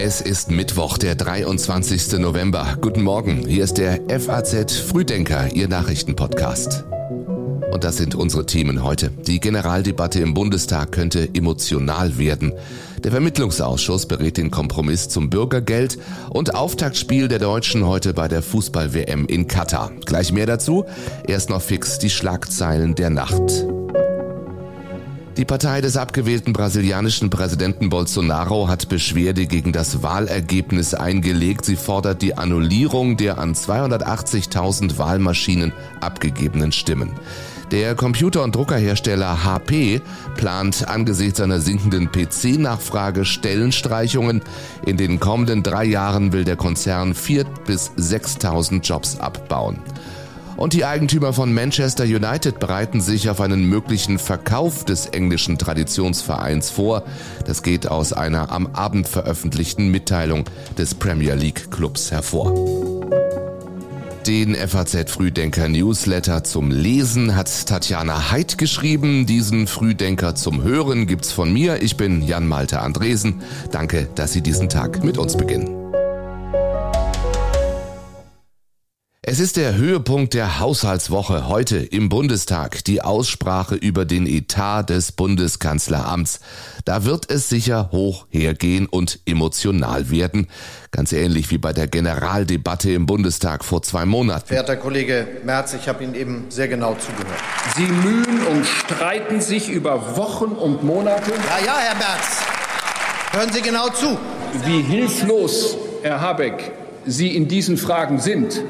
Es ist Mittwoch, der 23. November. Guten Morgen, hier ist der FAZ Frühdenker, Ihr Nachrichtenpodcast. Und das sind unsere Themen heute. Die Generaldebatte im Bundestag könnte emotional werden. Der Vermittlungsausschuss berät den Kompromiss zum Bürgergeld und Auftaktspiel der Deutschen heute bei der Fußball-WM in Katar. Gleich mehr dazu. Erst noch fix die Schlagzeilen der Nacht. Die Partei des abgewählten brasilianischen Präsidenten Bolsonaro hat Beschwerde gegen das Wahlergebnis eingelegt. Sie fordert die Annullierung der an 280.000 Wahlmaschinen abgegebenen Stimmen. Der Computer- und Druckerhersteller HP plant angesichts einer sinkenden PC-Nachfrage Stellenstreichungen. In den kommenden drei Jahren will der Konzern 4.000 bis 6.000 Jobs abbauen. Und die Eigentümer von Manchester United bereiten sich auf einen möglichen Verkauf des englischen Traditionsvereins vor. Das geht aus einer am Abend veröffentlichten Mitteilung des Premier League Clubs hervor. Den FAZ Frühdenker Newsletter zum Lesen hat Tatjana Heid geschrieben. Diesen Frühdenker zum Hören gibt's von mir. Ich bin Jan Malte Andresen. Danke, dass Sie diesen Tag mit uns beginnen. Es ist der Höhepunkt der Haushaltswoche heute im Bundestag, die Aussprache über den Etat des Bundeskanzleramts. Da wird es sicher hoch hergehen und emotional werden, ganz ähnlich wie bei der Generaldebatte im Bundestag vor zwei Monaten. Verehrter Kollege Merz, ich habe Ihnen eben sehr genau zugehört. Sie mühen und streiten sich über Wochen und Monate. Ja, ja, Herr Merz, hören Sie genau zu. Wie hilflos, Herr Habeck, Sie in diesen Fragen sind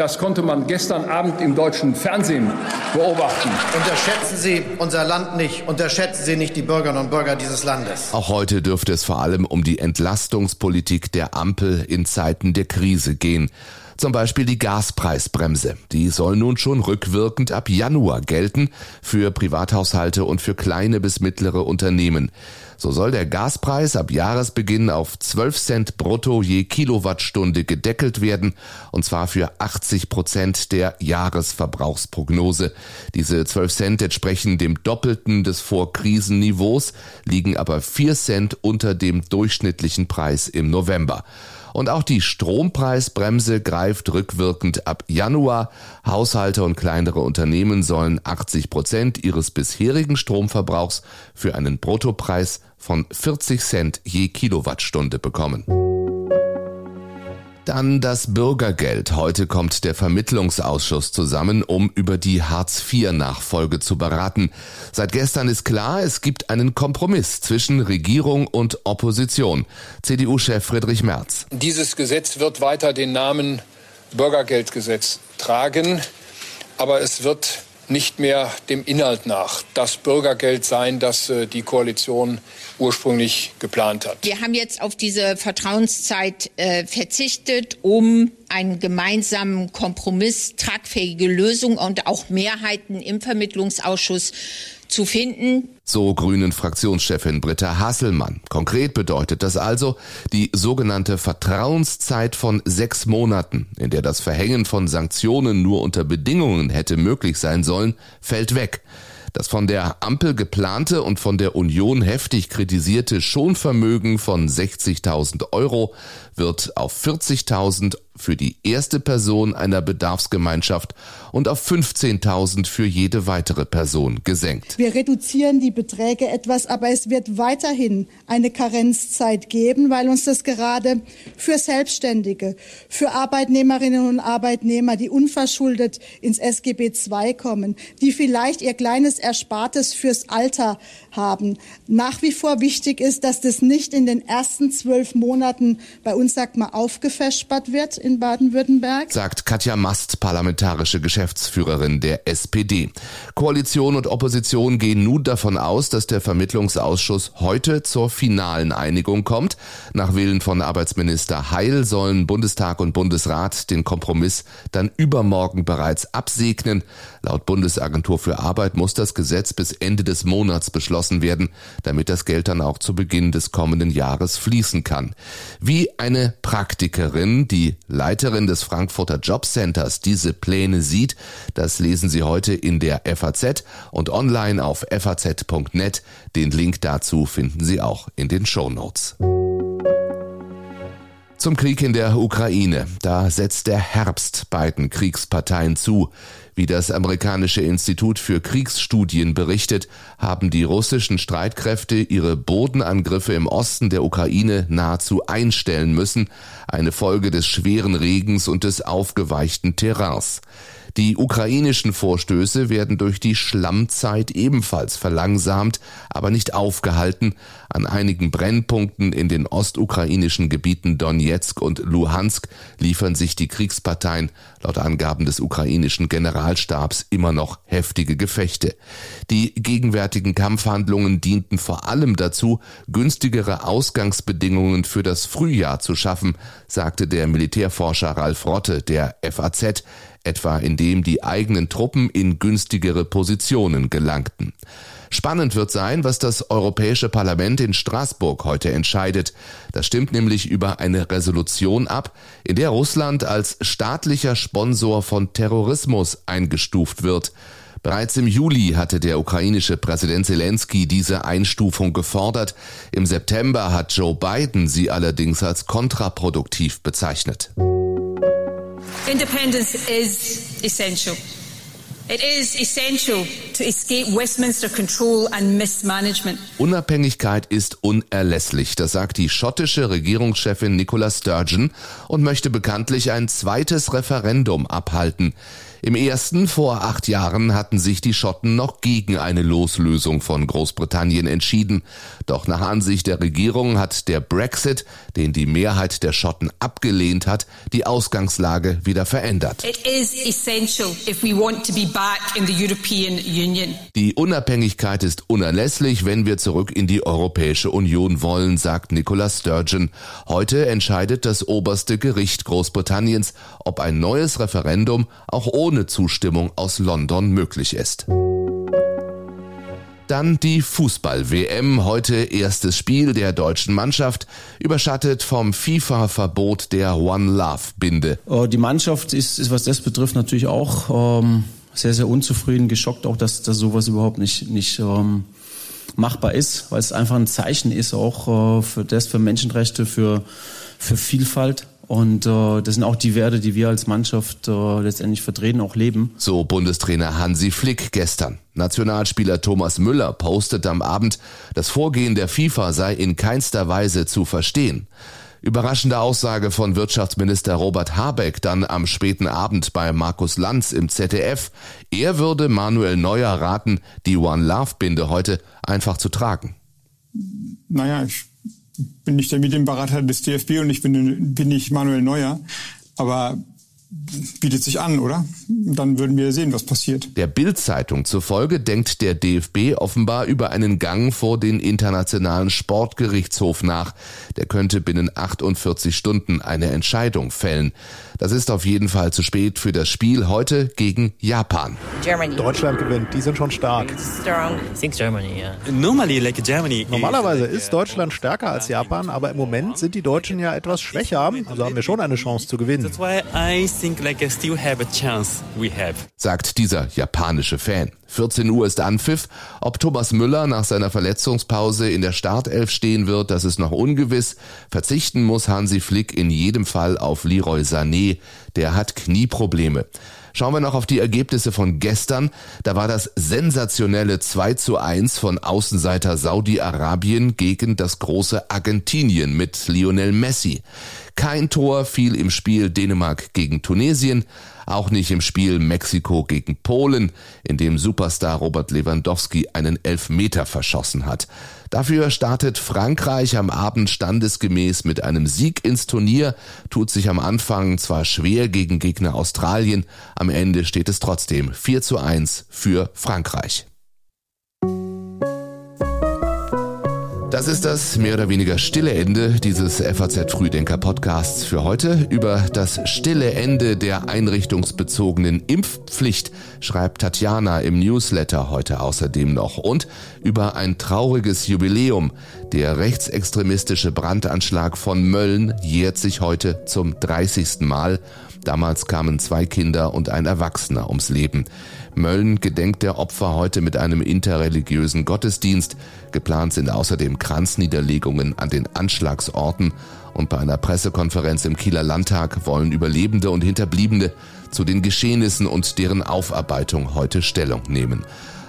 das konnte man gestern Abend im deutschen Fernsehen beobachten. Unterschätzen Sie unser Land nicht. Unterschätzen Sie nicht die Bürgerinnen und Bürger dieses Landes. Auch heute dürfte es vor allem um die Entlastungspolitik der Ampel in Zeiten der Krise gehen. Zum Beispiel die Gaspreisbremse. Die soll nun schon rückwirkend ab Januar gelten für Privathaushalte und für kleine bis mittlere Unternehmen. So soll der Gaspreis ab Jahresbeginn auf 12 Cent brutto je Kilowattstunde gedeckelt werden, und zwar für 80 Prozent der Jahresverbrauchsprognose. Diese 12 Cent entsprechen dem Doppelten des Vorkrisenniveaus, liegen aber 4 Cent unter dem durchschnittlichen Preis im November. Und auch die Strompreisbremse greift rückwirkend ab Januar. Haushalte und kleinere Unternehmen sollen 80 Prozent ihres bisherigen Stromverbrauchs für einen Bruttopreis von 40 Cent je Kilowattstunde bekommen. Dann das Bürgergeld. Heute kommt der Vermittlungsausschuss zusammen, um über die Hartz-IV-Nachfolge zu beraten. Seit gestern ist klar, es gibt einen Kompromiss zwischen Regierung und Opposition. CDU-Chef Friedrich Merz. Dieses Gesetz wird weiter den Namen Bürgergeldgesetz tragen, aber es wird nicht mehr dem Inhalt nach das Bürgergeld sein, das äh, die Koalition ursprünglich geplant hat. Wir haben jetzt auf diese Vertrauenszeit äh, verzichtet, um einen gemeinsamen Kompromiss, tragfähige Lösung und auch Mehrheiten im Vermittlungsausschuss zu finden. So Grünen Fraktionschefin Britta Hasselmann. Konkret bedeutet das also die sogenannte Vertrauenszeit von sechs Monaten, in der das Verhängen von Sanktionen nur unter Bedingungen hätte möglich sein sollen, fällt weg. Das von der Ampel geplante und von der Union heftig kritisierte Schonvermögen von 60.000 Euro wird auf 40.000 für die erste Person einer Bedarfsgemeinschaft und auf 15.000 für jede weitere Person gesenkt. Wir reduzieren die Beträge etwas, aber es wird weiterhin eine Karenzzeit geben, weil uns das gerade für Selbstständige, für Arbeitnehmerinnen und Arbeitnehmer, die unverschuldet ins SGB II kommen, die vielleicht ihr kleines Erspartes fürs Alter haben, nach wie vor wichtig ist, dass das nicht in den ersten zwölf Monaten bei uns, sagt man, aufgefespert wird in Baden-Württemberg. Sagt Katja Mast, parlamentarische Geschäftsführerin der SPD. Koalition und Opposition gehen nun davon aus, dass der Vermittlungsausschuss heute zur finalen Einigung kommt. Nach Willen von Arbeitsminister Heil sollen Bundestag und Bundesrat den Kompromiss dann übermorgen bereits absegnen. Laut Bundesagentur für Arbeit muss das Gesetz bis Ende des Monats beschlossen werden, damit das Geld dann auch zu Beginn des kommenden Jahres fließen kann. Wie eine Praktikerin, die Leiterin des Frankfurter Jobcenters, diese Pläne sieht, das lesen Sie heute in der FAZ und online auf faz.net. Den Link dazu finden Sie auch in den Show Notes. Zum Krieg in der Ukraine. Da setzt der Herbst beiden Kriegsparteien zu. Wie das amerikanische Institut für Kriegsstudien berichtet, haben die russischen Streitkräfte ihre Bodenangriffe im Osten der Ukraine nahezu einstellen müssen, eine Folge des schweren Regens und des aufgeweichten Terrains. Die ukrainischen Vorstöße werden durch die Schlammzeit ebenfalls verlangsamt, aber nicht aufgehalten. An einigen Brennpunkten in den ostukrainischen Gebieten Donetsk und Luhansk liefern sich die Kriegsparteien laut Angaben des ukrainischen Generalstabs immer noch heftige Gefechte. Die gegenwärtigen Kampfhandlungen dienten vor allem dazu, günstigere Ausgangsbedingungen für das Frühjahr zu schaffen, sagte der Militärforscher Ralf Rotte der FAZ etwa indem die eigenen Truppen in günstigere Positionen gelangten. Spannend wird sein, was das Europäische Parlament in Straßburg heute entscheidet. Das stimmt nämlich über eine Resolution ab, in der Russland als staatlicher Sponsor von Terrorismus eingestuft wird. Bereits im Juli hatte der ukrainische Präsident Zelensky diese Einstufung gefordert. Im September hat Joe Biden sie allerdings als kontraproduktiv bezeichnet. Independence is essential. It is essential to escape Westminster control and mismanagement. Unabhängigkeit ist unerlässlich, das sagt die schottische Regierungschefin Nicola Sturgeon und möchte bekanntlich ein zweites Referendum abhalten. Im ersten vor acht Jahren hatten sich die Schotten noch gegen eine Loslösung von Großbritannien entschieden. Doch nach Ansicht der Regierung hat der Brexit, den die Mehrheit der Schotten abgelehnt hat, die Ausgangslage wieder verändert. Die Unabhängigkeit ist unerlässlich, wenn wir zurück in die Europäische Union wollen, sagt Nicola Sturgeon. Heute entscheidet das oberste Gericht Großbritanniens, ob ein neues Referendum auch ohne ohne Zustimmung aus London möglich ist. Dann die Fußball-WM, heute erstes Spiel der deutschen Mannschaft, überschattet vom FIFA-Verbot der One Love-Binde. Äh, die Mannschaft ist, ist, was das betrifft, natürlich auch ähm, sehr, sehr unzufrieden, geschockt auch, dass, dass sowas überhaupt nicht, nicht ähm, machbar ist, weil es einfach ein Zeichen ist, auch äh, für das, für Menschenrechte, für, für Vielfalt. Und äh, das sind auch die Werte, die wir als Mannschaft äh, letztendlich vertreten, auch leben. So Bundestrainer Hansi Flick gestern. Nationalspieler Thomas Müller postete am Abend, das Vorgehen der FIFA sei in keinster Weise zu verstehen. Überraschende Aussage von Wirtschaftsminister Robert Habeck dann am späten Abend bei Markus Lanz im ZDF. Er würde Manuel Neuer raten, die One Love Binde heute einfach zu tragen. Naja, ich bin nicht der Medienberater des DFB und ich bin, bin nicht Manuel Neuer. Aber bietet sich an, oder? Dann würden wir sehen, was passiert. Der Bild-Zeitung zufolge denkt der DFB offenbar über einen Gang vor den Internationalen Sportgerichtshof nach. Der könnte binnen 48 Stunden eine Entscheidung fällen. Das ist auf jeden Fall zu spät für das Spiel heute gegen Japan. Germany. Deutschland gewinnt, die sind schon stark. Normalerweise ist Deutschland stärker als Japan, aber im Moment sind die Deutschen ja etwas schwächer, also haben wir schon eine Chance zu gewinnen. Sagt dieser japanische Fan. 14 Uhr ist Anpfiff. Ob Thomas Müller nach seiner Verletzungspause in der Startelf stehen wird, das ist noch ungewiss. Verzichten muss Hansi Flick in jedem Fall auf Leroy Sané. Der hat Knieprobleme. Schauen wir noch auf die Ergebnisse von gestern. Da war das sensationelle 2 zu 1 von Außenseiter Saudi-Arabien gegen das große Argentinien mit Lionel Messi. Kein Tor fiel im Spiel Dänemark gegen Tunesien auch nicht im Spiel Mexiko gegen Polen, in dem Superstar Robert Lewandowski einen Elfmeter verschossen hat. Dafür startet Frankreich am Abend standesgemäß mit einem Sieg ins Turnier, tut sich am Anfang zwar schwer gegen Gegner Australien, am Ende steht es trotzdem 4 zu 1 für Frankreich. Das ist das mehr oder weniger stille Ende dieses FAZ Frühdenker Podcasts für heute. Über das stille Ende der einrichtungsbezogenen Impfpflicht schreibt Tatjana im Newsletter heute außerdem noch und über ein trauriges Jubiläum. Der rechtsextremistische Brandanschlag von Mölln jährt sich heute zum 30. Mal. Damals kamen zwei Kinder und ein Erwachsener ums Leben. Mölln gedenkt der Opfer heute mit einem interreligiösen Gottesdienst. Geplant sind außerdem Kranzniederlegungen an den Anschlagsorten und bei einer Pressekonferenz im Kieler Landtag wollen Überlebende und Hinterbliebene zu den Geschehnissen und deren Aufarbeitung heute Stellung nehmen.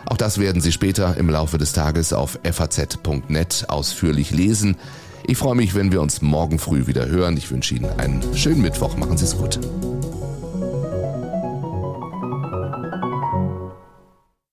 Auch das werden Sie später im Laufe des Tages auf faz.net ausführlich lesen. Ich freue mich, wenn wir uns morgen früh wieder hören. Ich wünsche Ihnen einen schönen Mittwoch. Machen Sie es gut.